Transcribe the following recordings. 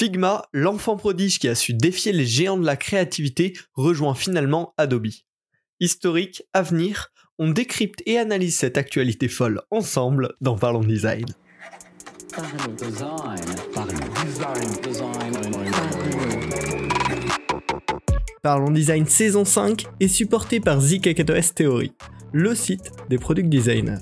Figma, l'enfant prodige qui a su défier les géants de la créativité, rejoint finalement Adobe. Historique, avenir, on décrypte et analyse cette actualité folle ensemble dans Parlons Design. Parlons Design saison 5 est supporté par ZKKOS Theory, le site des product designers.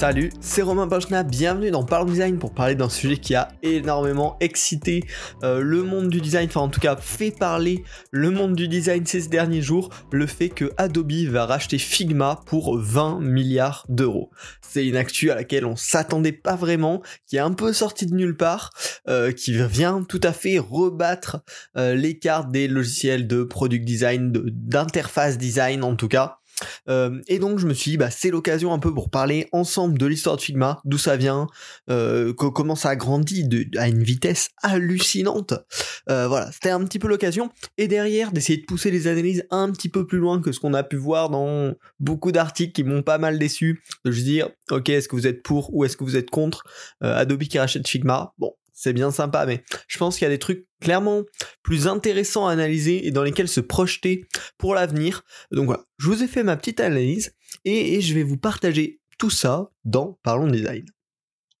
Salut, c'est Romain Bochna, bienvenue dans Parle Design pour parler d'un sujet qui a énormément excité euh, le monde du design, enfin en tout cas fait parler le monde du design ces derniers jours, le fait que Adobe va racheter Figma pour 20 milliards d'euros. C'est une actu à laquelle on s'attendait pas vraiment, qui est un peu sortie de nulle part, euh, qui vient tout à fait rebattre euh, l'écart des logiciels de product design, d'interface design en tout cas. Euh, et donc je me suis dit, bah, c'est l'occasion un peu pour parler ensemble de l'histoire de Figma, d'où ça vient, euh, comment ça a grandi à une vitesse hallucinante. Euh, voilà, c'était un petit peu l'occasion. Et derrière, d'essayer de pousser les analyses un petit peu plus loin que ce qu'on a pu voir dans beaucoup d'articles qui m'ont pas mal déçu. De juste dire, ok, est-ce que vous êtes pour ou est-ce que vous êtes contre Adobe qui rachète Figma? Bon, c'est bien sympa, mais je pense qu'il y a des trucs clairement plus intéressants à analyser et dans lesquels se projeter pour l'avenir. Donc voilà, je vous ai fait ma petite analyse et, je vais vous partager tout ça dans Parlons Design.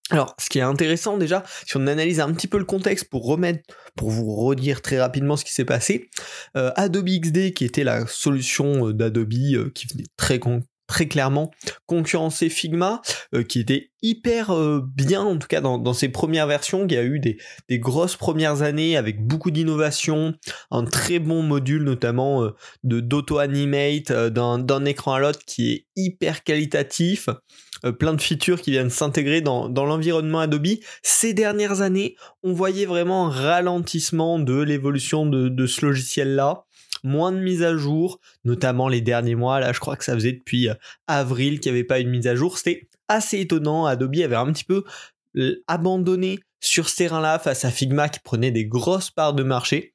Alors, ce qui est intéressant déjà, si on analyse un petit peu le contexte pour remettre, pour vous redire très rapidement ce qui s'est passé, euh, Adobe XD, qui était la solution euh, d'Adobe euh, qui venait très, très clairement concurrencer Figma, euh, qui était hyper euh, bien, en tout cas dans, ses premières versions, qui a eu des, grosses premières années avec beaucoup d'innovation, un très bon module notamment euh, de d'auto-animate d'un écran à l'autre qui est hyper qualitatif. plein de features qui viennent s'intégrer dans, l'environnement Adobe. Ces dernières années, on voyait vraiment un ralentissement de l'évolution de ce logiciel-là moins de mises à jour, notamment les derniers mois. Là, je crois que ça faisait depuis euh, avril qu'il n'y avait pas une mise à jour. C'était assez étonnant. Adobe avait un petit peu euh, abandonné sur ce terrain-là face à Figma qui prenait des grosses parts de marché.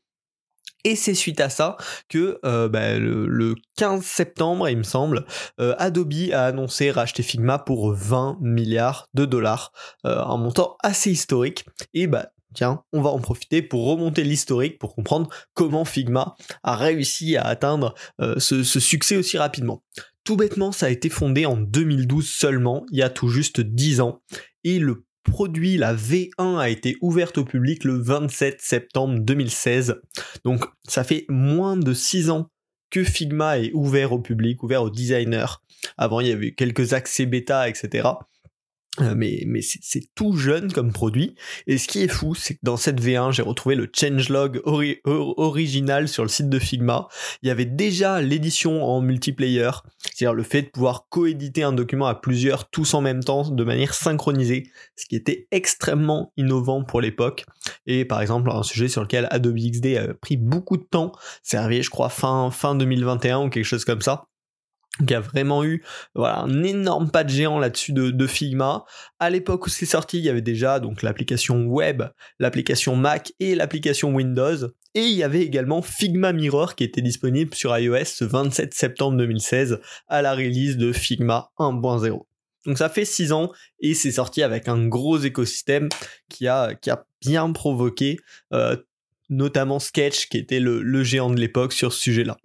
Et c'est suite à ça que euh, bah, le, 15 septembre, il me semble, Adobe a annoncé racheter Figma pour 20 milliards de dollars, un montant assez historique. Et bah, on va en profiter pour remonter l'historique, pour comprendre comment Figma a réussi à atteindre euh, ce, succès aussi rapidement. Tout bêtement, ça a été fondé en 2012 seulement, il y a tout juste 10 ans, et le produit, la V1, a été ouverte au public le 27 septembre 2016. Donc ça fait moins de 6 ans que Figma est ouvert au public, ouvert aux designers. Avant, il y avait quelques accès bêta, etc. Euh, mais, mais c'est tout jeune comme produit. Et ce qui est fou, c'est que dans cette V1, j'ai retrouvé le changelog original sur le site de Figma. Il y avait déjà l'édition en multiplayer, c'est-à-dire le fait de pouvoir coéditer un document à plusieurs tous en même temps de manière synchronisée, ce qui était extrêmement innovant pour l'époque. Et par exemple, un sujet sur lequel Adobe XD a pris beaucoup de temps, c'est arrivé je crois fin, fin 2021 ou quelque chose comme ça qui a vraiment eu voilà, un énorme pas de géant là-dessus de, Figma. À l'époque où c'est sorti, il y avait déjà donc l'application web, l'application Mac et l'application Windows. Et il y avait également Figma Mirror qui était disponible sur iOS ce 27 septembre 2016 à la release de Figma 1.0. Donc ça fait 6 ans et c'est sorti avec un gros écosystème qui a, qui a bien provoqué euh, notamment Sketch qui était le géant de l'époque sur ce sujet-là.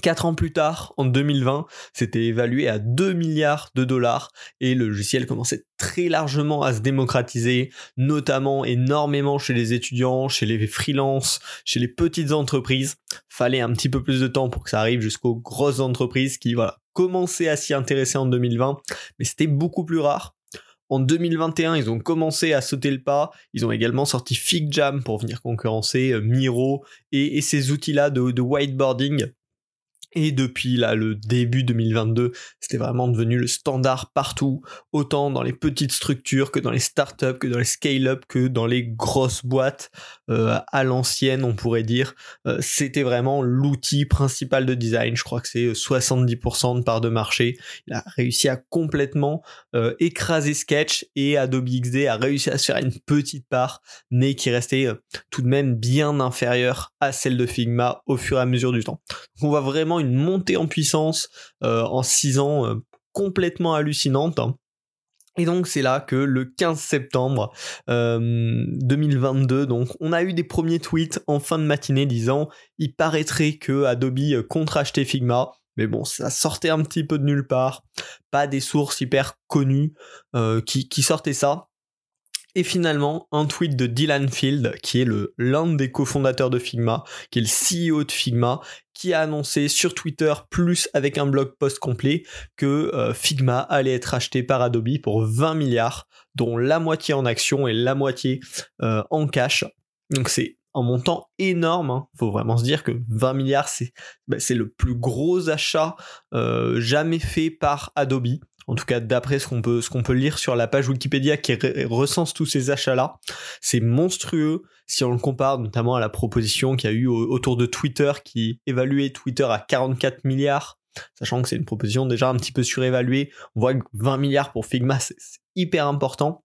Quatre ans plus tard, en 2020, c'était évalué à 2 milliards de dollars et le logiciel commençait très largement à se démocratiser, notamment énormément chez les étudiants, chez les freelances, chez les petites entreprises. Fallait un petit peu plus de temps pour que ça arrive jusqu'aux grosses entreprises qui, voilà, commençaient à s'y intéresser en 2020, mais c'était beaucoup plus rare. En 2021, ils ont commencé à sauter le pas. Ils ont également sorti FigJam pour venir concurrencer euh, Miro et, ces outils-là de whiteboarding et depuis là, le début 2022, c'était vraiment devenu le standard partout, autant dans les petites structures que dans les startups, que dans les scale-up, que dans les grosses boîtes euh, à l'ancienne, on pourrait dire. Euh, c'était vraiment l'outil principal de design. Je crois que c'est 70% de part de marché. Il a réussi à complètement euh, écraser Sketch et Adobe XD a réussi à se faire une petite part, mais qui restait tout de même bien inférieure à celle de Figma au fur et à mesure du temps. On voit vraiment une montée en puissance euh, en 6 ans euh, complètement hallucinante. Et donc c'est là que le 15 septembre 2022, donc on a eu des premiers tweets en fin de matinée disant il paraîtrait que Adobe contre acheter Figma. Mais bon, ça sortait un petit peu de nulle part. Pas des sources hyper connues qui sortaient ça. Et finalement, un tweet de Dylan Field, qui est l'un des cofondateurs de Figma, qui est le CEO de Figma, qui a annoncé sur Twitter, plus avec un blog post complet, que euh, Figma allait être acheté par Adobe pour 20 milliards, dont la moitié en actions et la moitié euh, en cash. Donc c'est un montant énorme. Hein. Faut vraiment se dire que 20 milliards, c'est bah, le plus gros achat euh, jamais fait par Adobe en tout cas d'après ce qu'on peut, lire sur la page Wikipédia qui recense tous ces achats-là, c'est monstrueux si on le compare notamment à la proposition qu'il y a eu autour de Twitter qui évaluait Twitter à 44 milliards, sachant que c'est une proposition déjà un petit peu surévaluée. On voit que 20 milliards pour Figma, c'est hyper important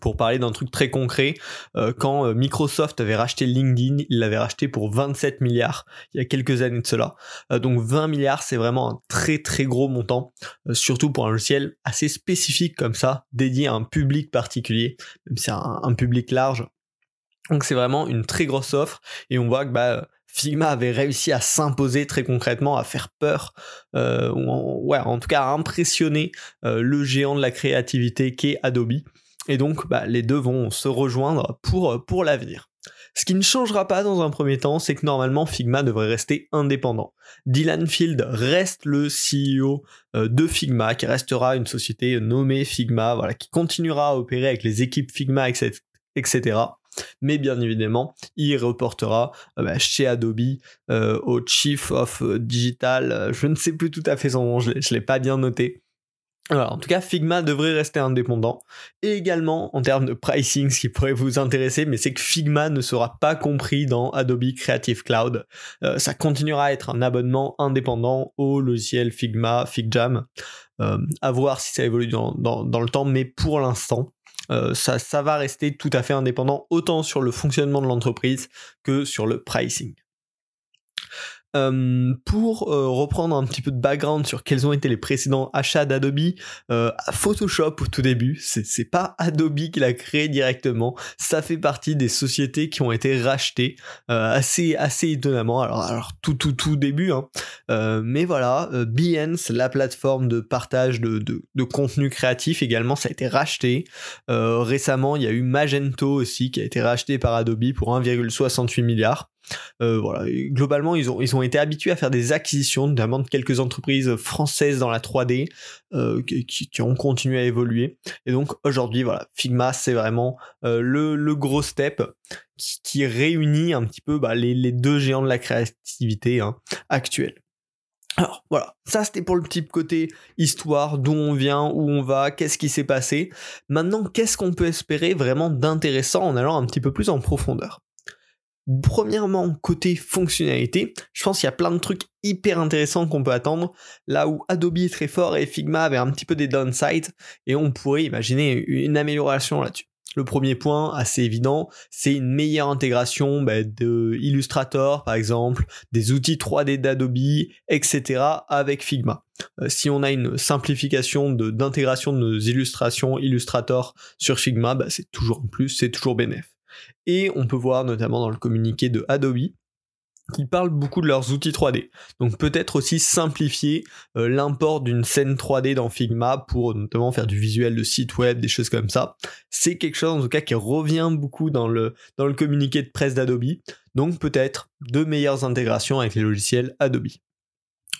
pour parler d'un truc très concret, euh, quand euh, Microsoft avait racheté LinkedIn, il l'avait racheté pour 27 milliards il y a quelques années de cela. Euh, donc 20 milliards, c'est vraiment un très très gros montant, surtout pour un logiciel assez spécifique comme ça, dédié à un public particulier, même si c'est un, public large. Donc c'est vraiment une très grosse offre et on voit que bah, Figma avait réussi à s'imposer très concrètement, à faire peur, ou en, ouais, en tout cas à impressionner le géant de la créativité qu'est Adobe. Et donc, bah, les deux vont se rejoindre pour, pour l'avenir. Ce qui ne changera pas dans un premier temps, c'est que normalement Figma devrait rester indépendant. Dylan Field reste le CEO euh, de Figma, qui restera une société nommée Figma, voilà, qui continuera à opérer avec les équipes Figma, etc. Mais bien évidemment, il reportera euh, bah, chez Adobe euh, au Chief of Digital, je ne sais plus tout à fait son nom, je ne l'ai pas bien noté, alors, en tout cas, Figma devrait rester indépendant. Et également, en termes de pricing, ce qui pourrait vous intéresser, mais c'est que Figma ne sera pas compris dans Adobe Creative Cloud. Euh, ça continuera à être un abonnement indépendant au logiciel Figma, FigJam. Euh, à voir si ça évolue dans, le temps, mais pour l'instant, euh, ça, ça va rester tout à fait indépendant, autant sur le fonctionnement de l'entreprise que sur le pricing. Euh, pour euh, reprendre un petit peu de background sur quels ont été les précédents achats d'Adobe, euh, Photoshop au tout début, c'est pas Adobe qui l'a créé directement, ça fait partie des sociétés qui ont été rachetées assez assez étonnamment. Alors tout tout tout début, hein. mais voilà, Behance, la plateforme de partage de, de, de, contenu créatif également, ça a été racheté. récemment, il y a eu Magento aussi qui a été racheté par Adobe pour 1,68 milliard. Euh, globalement, ils ont, ils ont été habitués à faire des acquisitions, notamment de quelques entreprises françaises dans la 3D euh, qui, ont continué à évoluer. Et donc aujourd'hui, voilà, Figma, c'est vraiment euh, le, gros step qui, réunit un petit peu bah, les, deux géants de la créativité hein, actuelle. Alors voilà, ça c'était pour le petit côté histoire, d'où on vient, où on va, qu'est-ce qui s'est passé. Maintenant, qu'est-ce qu'on peut espérer vraiment d'intéressant en allant un petit peu plus en profondeur? Premièrement, côté fonctionnalité, je pense qu'il y a plein de trucs hyper intéressants qu'on peut attendre, là où Adobe est très fort et Figma avait un petit peu des downsides, et on pourrait imaginer une amélioration là-dessus. Le premier point, assez évident, c'est une meilleure intégration bah, de Illustrator, par exemple, des outils 3D d'Adobe, etc. avec Figma. Euh, si on a une simplification d'intégration de, nos illustrations Illustrator sur Figma, bah, c'est toujours en plus, c'est toujours bénéf. Et on peut voir notamment dans le communiqué de Adobe qu'ils parlent beaucoup de leurs outils 3D. Donc peut-être aussi simplifier euh, l'import d'une scène 3D dans Figma pour notamment faire du visuel de site web, des choses comme ça. C'est quelque chose en tout cas qui revient beaucoup dans le, dans le communiqué de presse d'Adobe. Donc peut-être de meilleures intégrations avec les logiciels Adobe.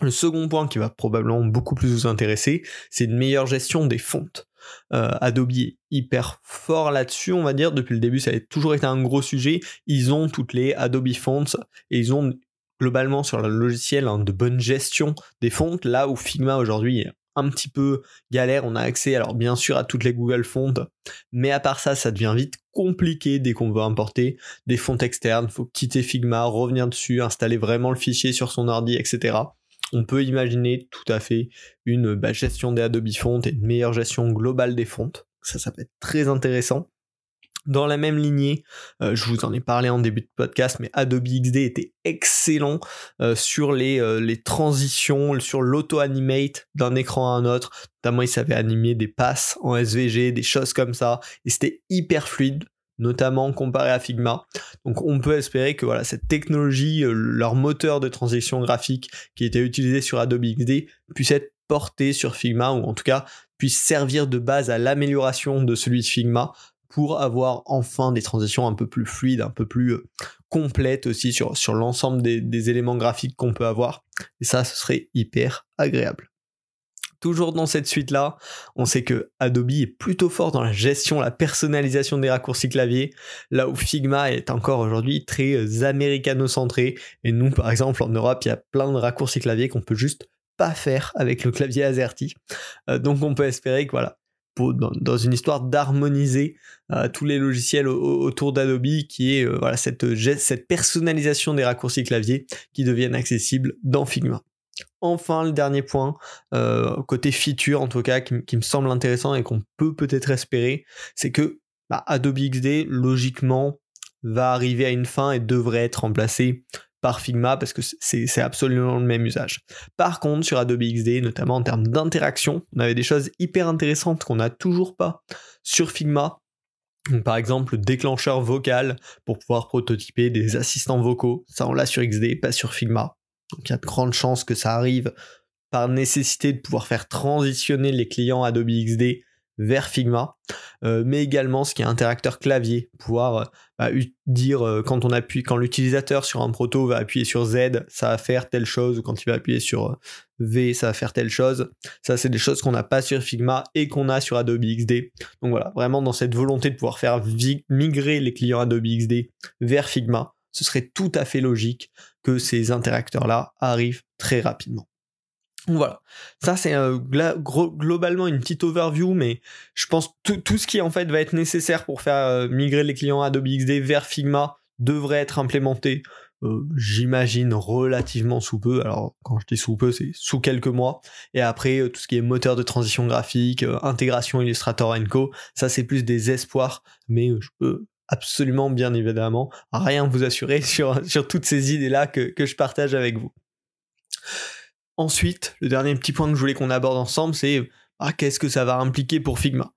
Le second point qui va probablement beaucoup plus vous intéresser, c'est une meilleure gestion des fontes. Euh, Adobe est hyper fort là-dessus, on va dire. Depuis le début, ça a toujours été un gros sujet. Ils ont toutes les Adobe Fonts et ils ont globalement sur le logiciel hein, de bonne gestion des fontes, là où Figma aujourd'hui est un petit peu galère. On a accès, alors bien sûr, à toutes les Google Fonts, mais à part ça, ça devient vite compliqué dès qu'on veut importer des fontes externes. Il faut quitter Figma, revenir dessus, installer vraiment le fichier sur son ordi, etc on peut imaginer tout à fait une bah, gestion des Adobe Fonts et une meilleure gestion globale des fontes. Ça, ça peut être très intéressant. Dans la même lignée, euh, je vous en ai parlé en début de podcast, mais Adobe XD était excellent euh, sur les, euh, les transitions, sur l'auto-animate d'un écran à un autre. Notamment, il savait animer des passes en SVG, des choses comme ça, et c'était hyper fluide notamment comparé à Figma. Donc on peut espérer que voilà, cette technologie, leur moteur de transition graphique qui était utilisé sur Adobe XD puisse être porté sur Figma ou en tout cas puisse servir de base à l'amélioration de celui de Figma pour avoir enfin des transitions un peu plus fluides, un peu plus euh, complètes aussi sur, sur l'ensemble des, éléments graphiques qu'on peut avoir. Et ça, ce serait hyper agréable. Toujours dans cette suite-là, on sait que Adobe est plutôt fort dans la gestion, la personnalisation des raccourcis clavier, là où Figma est encore aujourd'hui très euh, américano-centré. Et nous, par exemple, en Europe, il y a plein de raccourcis clavier qu'on peut juste pas faire avec le clavier AZERTY. Euh, donc on peut espérer que voilà, dans, une histoire d'harmoniser euh, tous les logiciels autour d'Adobe, qui est voilà, cette, cette personnalisation des raccourcis clavier qui deviennent accessibles dans Figma. Enfin, le dernier point, euh, côté feature en tout cas, qui, me semble intéressant et qu'on peut peut-être espérer, c'est que bah, Adobe XD, logiquement, va arriver à une fin et devrait être remplacé par Figma parce que c'est absolument le même usage. Par contre, sur Adobe XD, notamment en termes d'interaction, on avait des choses hyper intéressantes qu'on n'a toujours pas sur Figma. par exemple, le déclencheur vocal pour pouvoir prototyper des assistants vocaux. Ça, on l'a sur XD, pas sur Figma. Donc il y a de grandes chances que ça arrive par nécessité de pouvoir faire transitionner les clients Adobe XD vers Figma, euh, mais également ce qui est interacteur clavier, pouvoir euh, bah, dire euh, quand on appuie, quand l'utilisateur sur un proto va appuyer sur Z, ça va faire telle chose, ou quand il va appuyer sur V, ça va faire telle chose. Ça, c'est des choses qu'on n'a pas sur Figma et qu'on a sur Adobe XD. Donc voilà, vraiment dans cette volonté de pouvoir faire migrer les clients Adobe XD vers Figma, ce serait tout à fait logique que ces interacteurs-là arrivent très rapidement. Voilà, ça c'est euh, globalement une petite overview, mais je pense tout, tout ce qui en fait va être nécessaire pour faire euh, migrer les clients Adobe XD vers Figma devrait être implémenté, euh, j'imagine relativement sous peu. Alors quand je dis sous peu, c'est sous quelques mois. Et après tout ce qui est moteur de transition graphique, intégration Illustrator Co, ça c'est plus des espoirs, mais je peux absolument bien évidemment rien vous assurer sur, sur toutes ces idées là que, que je partage avec vous. Ensuite, le dernier petit point que je voulais qu'on aborde ensemble, c'est ah, qu'est-ce que ça va impliquer pour Figma?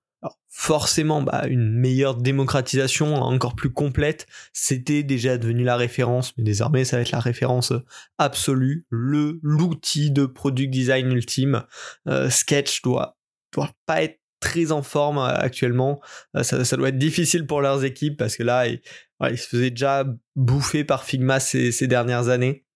Forcément, bah, une meilleure démocratisation encore plus complète, c'était déjà devenu la référence, mais désormais ça va être la référence absolue, le l'outil de product design ultime. Euh, Sketch doit doit pas être très en forme euh, actuellement. Euh, ça, doit être difficile pour leurs équipes parce que là, ils, se faisaient déjà bouffer par Figma ces dernières années.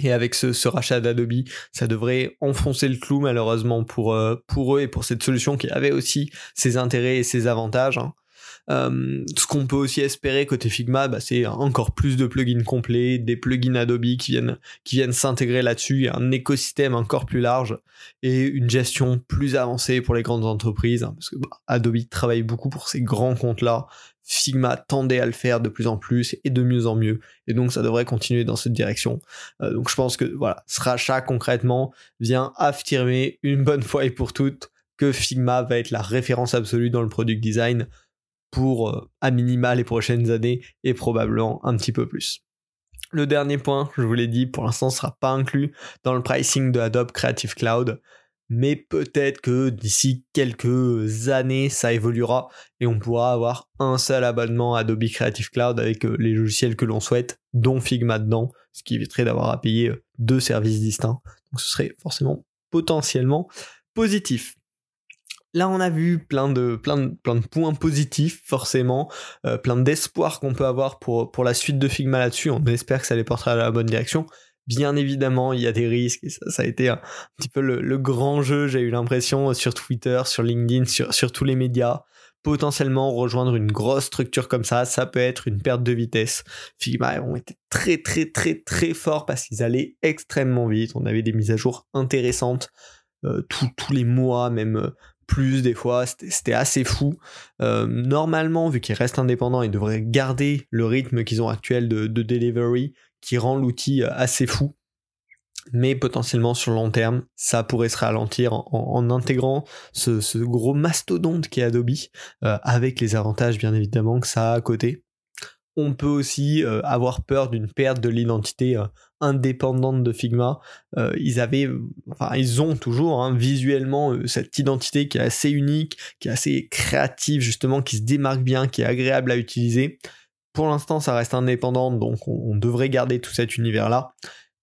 Et avec ce, rachat d'Adobe, ça devrait enfoncer le clou malheureusement pour, euh, pour eux et pour cette solution qui avait aussi ses intérêts et ses avantages. Hein. Euh, ce qu'on peut aussi espérer côté Figma, bah, c'est encore plus de plugins complets, des plugins Adobe qui viennent, s'intégrer là-dessus, un écosystème encore plus large et une gestion plus avancée pour les grandes entreprises, hein, parce que bah, Adobe travaille beaucoup pour ces grands comptes-là. Figma tendait à le faire de plus en plus et de mieux en mieux, et donc ça devrait continuer dans cette direction. Euh, donc je pense que voilà, ce rachat concrètement vient affirmer une bonne fois et pour toutes que Figma va être la référence absolue dans le product design pour euh, à minima les prochaines années et probablement un petit peu plus. Le dernier point, je vous l'ai dit, pour l'instant ne sera pas inclus dans le pricing de Adobe Creative Cloud, mais peut-être que d'ici quelques années ça évoluera et on pourra avoir un seul abonnement Adobe Creative Cloud avec euh, les logiciels que l'on souhaite, dont Figma dedans, ce qui éviterait d'avoir à payer euh, deux services distincts. Donc ce serait forcément potentiellement positif. Là, on a vu plein de, plein de, points positifs, forcément, euh, plein d'espoir qu'on peut avoir pour, pour la suite de Figma là-dessus. On espère que ça les portera dans la bonne direction. Bien évidemment, il y a des risques, ça, a été un, petit peu le, grand jeu, j'ai eu l'impression, sur Twitter, sur LinkedIn, sur, sur tous les médias. Potentiellement rejoindre une grosse structure comme ça, ça peut être une perte de vitesse. Figma ont été très très très très forts parce qu'ils allaient extrêmement vite. On avait des mises à jour intéressantes euh, tous les mois, même euh, plus des fois, c'était assez fou. Euh, normalement, vu qu'ils restent indépendants, ils devraient garder le rythme qu'ils ont actuel de, delivery qui rend l'outil euh, assez fou. mais potentiellement sur le long terme, ça pourrait se ralentir en, intégrant ce, gros mastodonte qui est Adobe, euh, avec les avantages bien évidemment que ça a à côté. On peut aussi euh, avoir peur d'une perte de l'identité euh, indépendante de Figma. ils avaient, enfin ils ont toujours hein, visuellement cette identité qui est assez unique, qui est assez créative justement, qui se démarque bien, qui est agréable à utiliser. Pour l'instant, ça reste indépendant, donc on devrait garder tout cet univers-là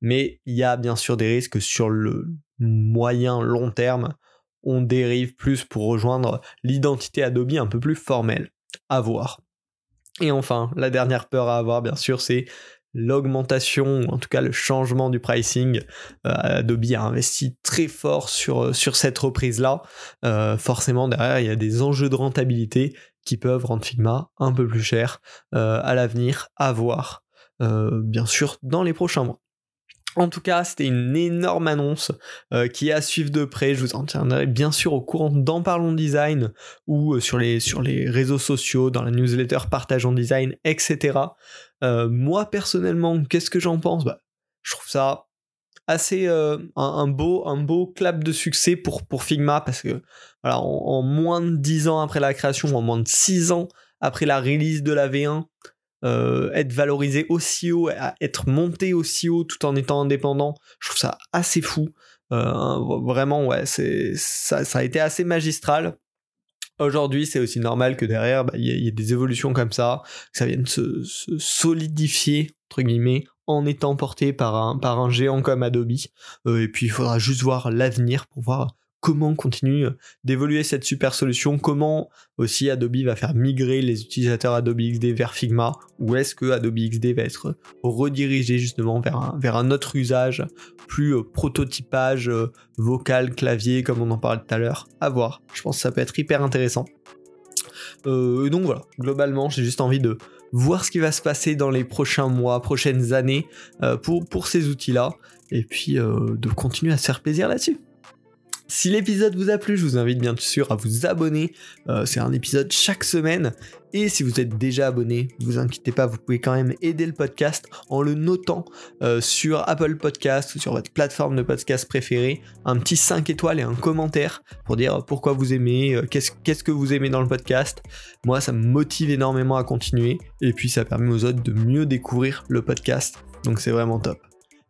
mais il y a bien sûr des risques sur le moyen long terme. On dérive plus pour rejoindre l'identité Adobe un peu plus formelle. À voir. Et enfin, la dernière peur à avoir, bien sûr, c'est l'augmentation, ou en tout cas le changement du pricing. Euh, Adobe a investi très fort sur, euh, sur cette reprise-là. Euh, forcément, derrière, il y a des enjeux de rentabilité qui peuvent rendre Figma un peu plus cher à l'avenir, à voir, bien sûr, dans les prochains mois. En tout cas, c'était une énorme annonce euh, qui est à suivre de près. Je vous en tiendrai bien sûr au courant dans Parlons Design ou euh, sur, les, réseaux sociaux, dans la newsletter Partageons Design, etc. Euh, moi personnellement, qu'est-ce que j'en pense? Bah, Je trouve ça assez un, beau, clap de succès pour, pour Figma parce que voilà, en, moins de 10 ans après la création, en moins de 6 ans après la release de la V1, euh, être valorisé aussi haut, être monté aussi haut tout en étant indépendant, je trouve ça assez fou. Euh, vraiment, ouais, c'est ça, a été assez magistral. Aujourd'hui, c'est aussi normal que derrière, bah, il y, ait des évolutions comme ça, que ça vienne se, solidifier, entre guillemets, en étant porté par un, par un géant comme Adobe. Euh, et puis, il faudra juste voir l'avenir pour voir comment continue euh, d'évoluer cette super solution, comment aussi Adobe va faire migrer les utilisateurs Adobe XD vers Figma, ou est-ce que Adobe XD va être redirigé justement vers un, autre usage, plus euh, prototypage euh, vocal, clavier, comme on en parlait tout à l'heure, à voir. Je pense que ça peut être hyper intéressant. donc voilà, globalement, j'ai juste envie de voir ce qui va se passer dans les prochains mois, prochaines années pour, pour ces outils-là, et puis de continuer à se faire plaisir là-dessus. Si l'épisode vous a plu, je vous invite bien sûr à vous abonner. Euh, c'est un épisode chaque semaine. Et si vous êtes déjà abonné, vous inquiétez pas, vous pouvez quand même aider le podcast en le notant euh, sur Apple Podcast ou sur votre plateforme de podcast préférée. Un petit 5 étoiles et un commentaire pour dire pourquoi vous aimez, euh, qu'est-ce que vous aimez dans le podcast. Moi, ça me motive énormément à continuer. Et puis, ça permet aux autres de mieux découvrir le podcast. Donc, c'est vraiment top.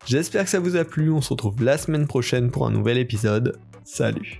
J'espère que ça vous a plu. On se retrouve la semaine prochaine pour un nouvel épisode. Salut